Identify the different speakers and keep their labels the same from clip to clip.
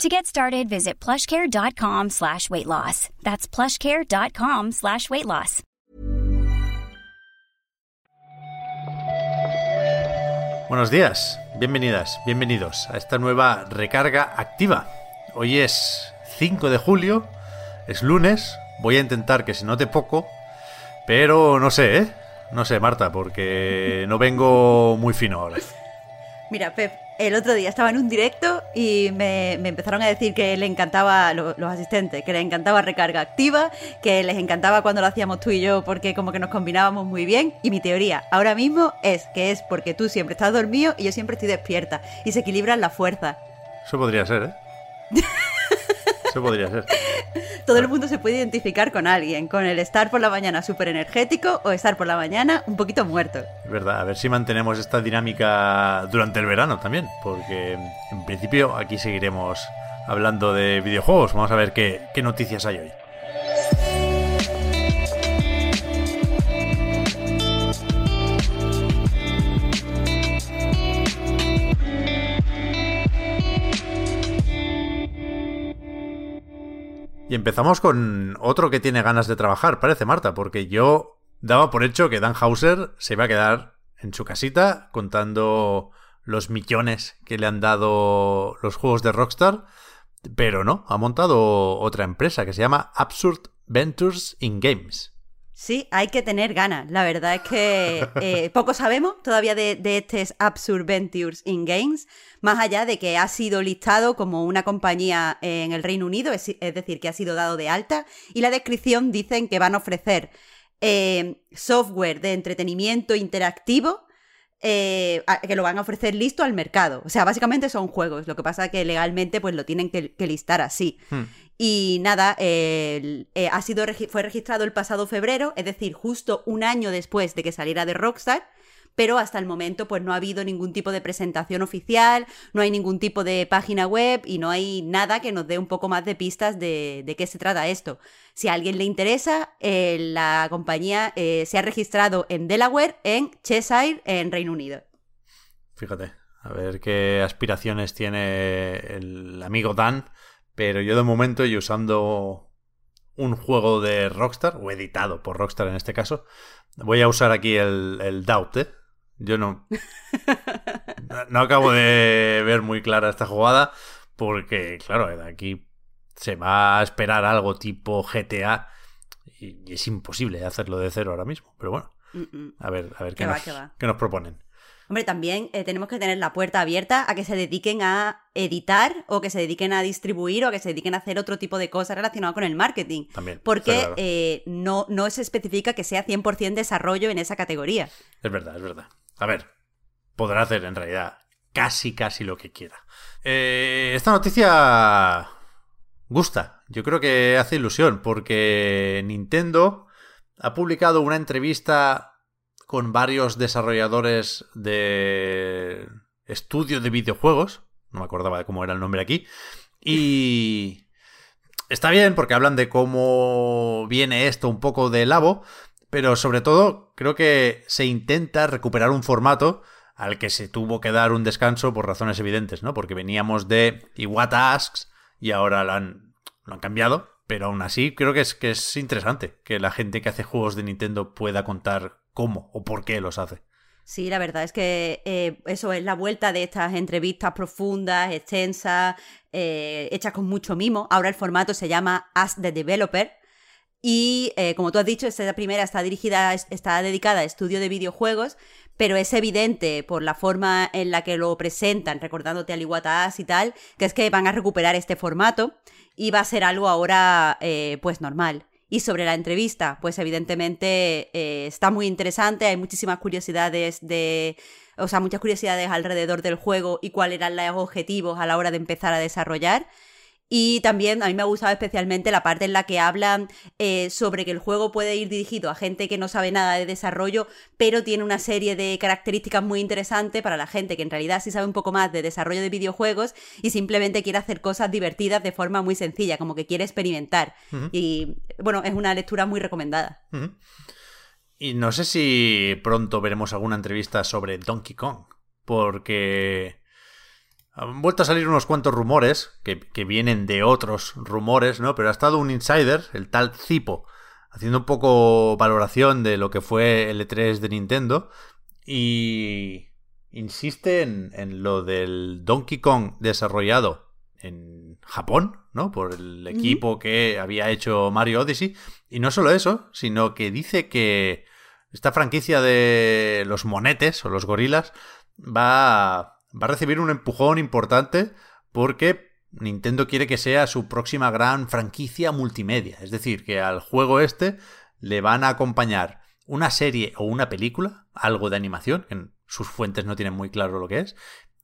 Speaker 1: To get started, visit plushcare.com slash weight loss. That's plushcare.com slash weight loss.
Speaker 2: Buenos días, bienvenidas, bienvenidos a esta nueva recarga activa. Hoy es 5 de julio, es lunes, voy a intentar que se note poco, pero no sé, ¿eh? No sé, Marta, porque no vengo muy fino ahora.
Speaker 3: Mira, Pep, el otro día estaba en un directo y me, empezaron a decir que le encantaba, los asistentes, que les encantaba recarga activa, que les encantaba cuando lo hacíamos tú y yo porque como que nos combinábamos muy bien. Y mi teoría ahora mismo es que es porque tú siempre estás dormido y yo siempre estoy despierta y se equilibran las fuerzas.
Speaker 2: Eso podría ser, ¿eh? Eso podría ser.
Speaker 3: Todo el mundo se puede identificar con alguien, con el estar por la mañana súper energético o estar por la mañana un poquito muerto.
Speaker 2: Verdad, a ver si mantenemos esta dinámica durante el verano también, porque en principio aquí seguiremos hablando de videojuegos. Vamos a ver qué, qué noticias hay hoy. Y empezamos con otro que tiene ganas de trabajar, parece Marta, porque yo daba por hecho que Dan Hauser se iba a quedar en su casita contando los millones que le han dado los juegos de Rockstar, pero no, ha montado otra empresa que se llama Absurd Ventures in Games.
Speaker 3: Sí, hay que tener ganas. La verdad es que eh, poco sabemos todavía de, de este Absurd Ventures in Games, más allá de que ha sido listado como una compañía en el Reino Unido, es, decir, que ha sido dado de alta, y la descripción dicen que van a ofrecer eh, software de entretenimiento interactivo eh, que lo van a ofrecer listo al mercado. O sea, básicamente son juegos. Lo que pasa es que legalmente pues lo tienen que, listar así. Hmm. Y nada, eh, ha sido, fue registrado el pasado febrero, es decir, justo un año después de que saliera de Rockstar pero hasta el momento pues no ha habido ningún tipo de presentación oficial, no hay ningún tipo de página web y no hay nada que nos dé un poco más de pistas de, qué se trata esto. Si a alguien le interesa, eh, la compañía eh, se ha registrado en Delaware, en Cheshire, en Reino Unido.
Speaker 2: Fíjate, a ver qué aspiraciones tiene el amigo Dan pero yo de momento y usando un juego de Rockstar, o editado por Rockstar en este caso, voy a usar aquí el, el Doubt, ¿eh? Yo no, no acabo de ver muy clara esta jugada porque, claro, de aquí se va a esperar algo tipo GTA y, es imposible hacerlo de cero ahora mismo. Pero bueno, a ver, a ver qué, qué nos proponen.
Speaker 3: Hombre, también eh, tenemos que tener la puerta abierta a que se dediquen a editar o que se dediquen a distribuir o que se dediquen a hacer otro tipo de cosas relacionadas con el marketing.
Speaker 2: También.
Speaker 3: Porque eh, no, no se especifica que sea 100% desarrollo en esa categoría.
Speaker 2: Es verdad, es verdad. A ver, podrá hacer en realidad casi, casi lo que quiera. Eh, esta noticia gusta. Yo creo que hace ilusión porque Nintendo ha publicado una entrevista con varios desarrolladores de estudio de videojuegos. No me acordaba de cómo era el nombre aquí. Y está bien porque hablan de cómo viene esto un poco de labo, pero sobre todo creo que se intenta recuperar un formato al que se tuvo que dar un descanso por razones evidentes, ¿no? Porque veníamos de Iwata Asks y ahora lo han, lo han cambiado, pero aún así creo que es, que es interesante que la gente que hace juegos de Nintendo pueda contar cómo o por qué los hace.
Speaker 3: Sí, la verdad es que eh, eso es la vuelta de estas entrevistas profundas, extensas, eh, hechas con mucho mimo. Ahora el formato se llama As the Developer. Y eh, como tú has dicho, esta primera está dirigida, está dedicada a estudio de videojuegos, pero es evidente por la forma en la que lo presentan, recordándote al Iwata As y tal, que es que van a recuperar este formato y va a ser algo ahora pues normal. Y sobre la entrevista, pues evidentemente eh, está muy interesante, hay muchísimas curiosidades de, o sea, muchas curiosidades alrededor del juego y cuáles eran los objetivos a la hora de empezar a desarrollar. Y también a mí me ha gustado especialmente la parte en la que hablan eh, sobre que el juego puede ir dirigido a gente que no sabe nada de desarrollo, pero tiene una serie de características muy interesantes para la gente que en realidad sí sabe un poco más de desarrollo de videojuegos y simplemente quiere hacer cosas divertidas de forma muy sencilla, como que quiere experimentar. Y bueno, es una lectura muy recomendada.
Speaker 2: Y no sé si pronto veremos alguna entrevista sobre Donkey Kong, porque han vuelto a salir unos cuantos rumores que, vienen de otros rumores, ¿no? Pero ha estado un insider, el tal Zipo, haciendo un poco valoración de lo que fue el E3 de Nintendo y insiste en, lo del Donkey Kong desarrollado en Japón, ¿no? Por el equipo que había hecho Mario Odyssey. Y no solo eso, sino que dice que esta franquicia de los monetes o los gorilas va va a recibir un empujón importante porque Nintendo quiere que sea su próxima gran franquicia multimedia. Es decir, que al juego este le van a acompañar una serie o una película, algo de animación, que sus fuentes no tienen muy claro lo que es,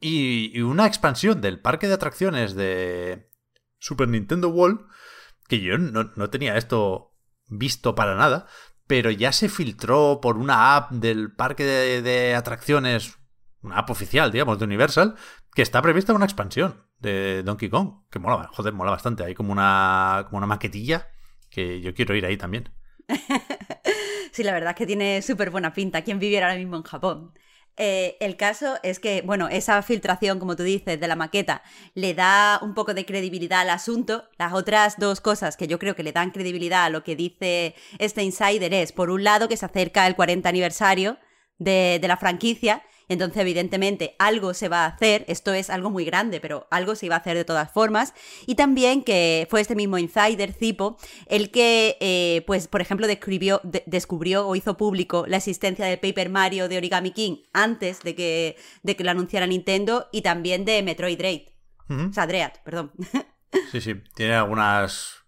Speaker 2: y, una expansión del parque de atracciones de Super Nintendo World, que yo no, tenía esto visto para nada, pero ya se filtró por una app del parque de atracciones una app oficial, digamos, de Universal, que está prevista una expansión de Donkey Kong, que mola, joder, mola bastante. Hay como una, como una maquetilla que yo quiero ir ahí también.
Speaker 3: sí, la verdad es que tiene súper buena pinta. ¿Quién viviera ahora mismo en Japón? Eh, el caso es que, bueno, esa filtración, como tú dices, de la maqueta, le da un poco de credibilidad al asunto. Las otras dos cosas que yo creo que le dan credibilidad a lo que dice este insider es, por un lado, que se acerca el 40 aniversario de, de la franquicia entonces, evidentemente, algo se va a hacer, esto es algo muy grande, pero algo se iba a hacer de todas formas. Y también que fue este mismo insider, Zipo, el que, eh, pues, por ejemplo, describió, descubrió o hizo público la existencia del Paper Mario de Origami King antes de que, de que lo anunciara Nintendo y también de Metroid Dread. O sea, Dread, perdón.
Speaker 2: sí, sí, tiene algunas,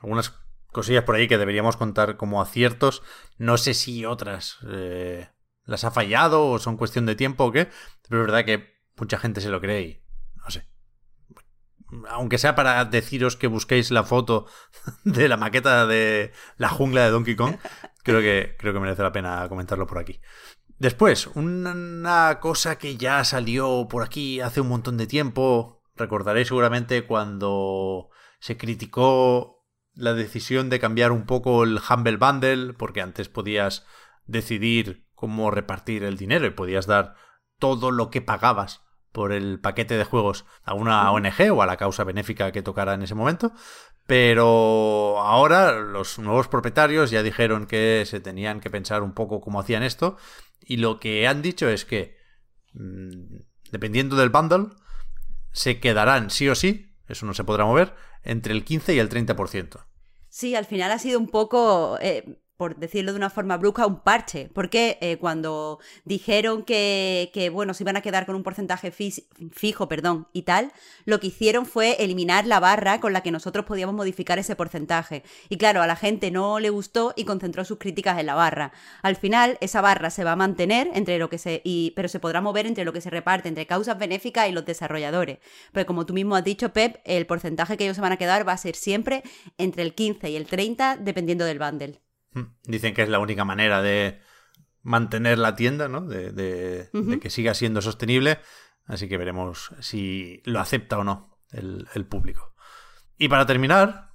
Speaker 2: algunas cosillas por ahí que deberíamos contar como aciertos. No sé si otras eh, las ha fallado o son cuestión de tiempo o qué, pero es verdad que mucha gente se lo cree y no sé. Aunque sea para deciros que busquéis la foto de la maqueta de la jungla de Donkey Kong, creo que, creo que merece la pena comentarlo por aquí. Después, una cosa que ya salió por aquí hace un montón de tiempo, recordaréis seguramente cuando se criticó la decisión de cambiar un poco el Humble Bundle, porque antes podías decidir cómo repartir el dinero y podías dar todo lo que pagabas por el paquete de juegos a una ONG o a la causa benéfica que tocara en ese momento. Pero ahora los nuevos propietarios ya dijeron que se tenían que pensar un poco cómo hacían esto. Y lo que han dicho es que, mm, dependiendo del bundle, se quedarán sí o sí, eso no se podrá mover, entre el 15 y el 30%.
Speaker 3: Sí, al final ha sido un poco... Eh, por decirlo de una forma brusca, un parche. Porque eh, cuando dijeron que, que, bueno, se iban a quedar con un porcentaje fijo, perdón, y tal, lo que hicieron fue eliminar la barra con la que nosotros podíamos modificar ese porcentaje. Y claro, a la gente no le gustó y concentró sus críticas en la barra. Al final, esa barra se va a mantener entre lo que se. Y, pero se podrá mover entre lo que se reparte, entre causas benéficas y los desarrolladores. Pero como tú mismo has dicho, Pep, el porcentaje que ellos se van a quedar va a ser siempre entre el 15 y el 30, dependiendo del bundle.
Speaker 2: Mm. Dicen que es la única manera de mantener la tienda, ¿no? De, que siga siendo sostenible. Así que veremos si lo acepta o no el, público. Y para terminar,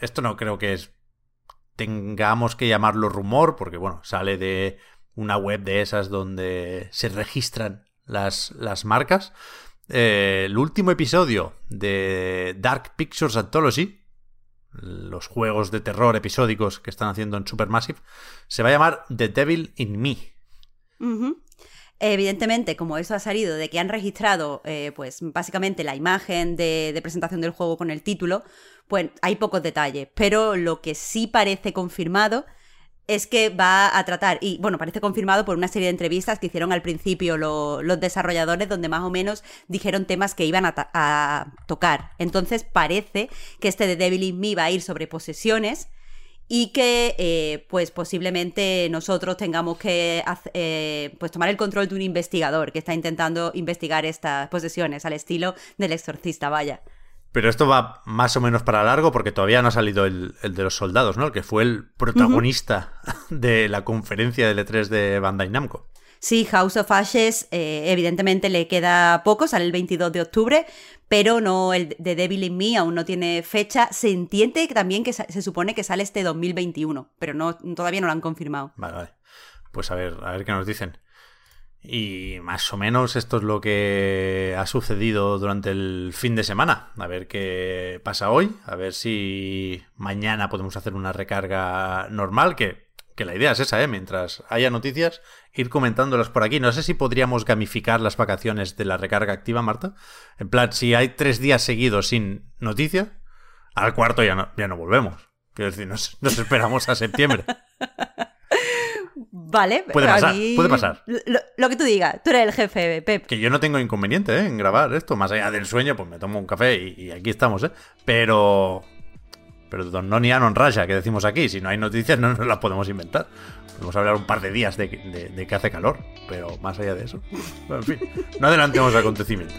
Speaker 2: esto no creo que es, tengamos que llamarlo rumor, porque bueno, sale de una web de esas donde se registran las, las marcas. Eh, el último episodio de Dark Pictures Anthology, los juegos de terror episódicos que están haciendo en Supermassive, se va a llamar The Devil in Me.
Speaker 3: Evidentemente, como eso ha salido de que han registrado, eh, pues básicamente la imagen de, de, presentación del juego con el título, pues hay pocos detalles. Pero lo que sí parece confirmado es que va a tratar, y bueno, parece confirmado por una serie de entrevistas que hicieron al principio los desarrolladores, donde más o menos dijeron temas que iban a, tocar. Entonces parece que este de Devil in Me va a ir sobre posesiones y que eh, pues posiblemente nosotros tengamos que eh, pues tomar el control de un investigador que está intentando investigar estas posesiones al estilo del exorcista, vaya.
Speaker 2: Pero esto va más o menos para largo porque todavía no ha salido el, de los soldados, ¿no? El que fue el protagonista de la conferencia del E3 de Bandai Namco.
Speaker 3: Sí, House of Ashes eh, evidentemente le queda poco, sale el 22 de octubre, pero no el de Devil in Me aún no tiene fecha. Se entiende también que se supone que sale este 2021, pero no, todavía no lo han confirmado.
Speaker 2: Vale, vale. Pues a ver, a ver qué nos dicen. Y más o menos esto es lo que ha sucedido durante el fin de semana. A ver qué pasa hoy, a ver si mañana podemos hacer una recarga normal, que, que la idea es esa, ¿eh? Mientras haya noticias, ir comentándolas por aquí. No sé si podríamos gamificar las vacaciones de la recarga activa, Marta. En plan, si hay tres días seguidos sin noticias, al cuarto ya no, ya no volvemos. Quiero decir, nos esperamos a septiembre.
Speaker 3: Vale,
Speaker 2: puede pasar, puede pasar.
Speaker 3: Lo, que tú digas, tú eres el jefe, Pep.
Speaker 2: Que yo no tengo inconveniente ¿eh? en grabar esto, más allá del sueño, pues me tomo un café y, aquí estamos, ¿eh? Pero. Pero don Noni non raya, que decimos aquí, si no hay noticias no nos las podemos inventar. Podemos hablar un par de días de, que hace calor, pero más allá de eso. en fin, no adelantemos acontecimientos.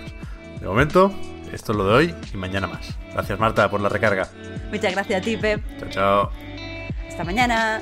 Speaker 2: De momento, esto es lo de hoy y mañana más. Gracias Marta por la recarga.
Speaker 3: Muchas gracias a ti, Pep.
Speaker 2: Chao, chao.
Speaker 3: Hasta mañana.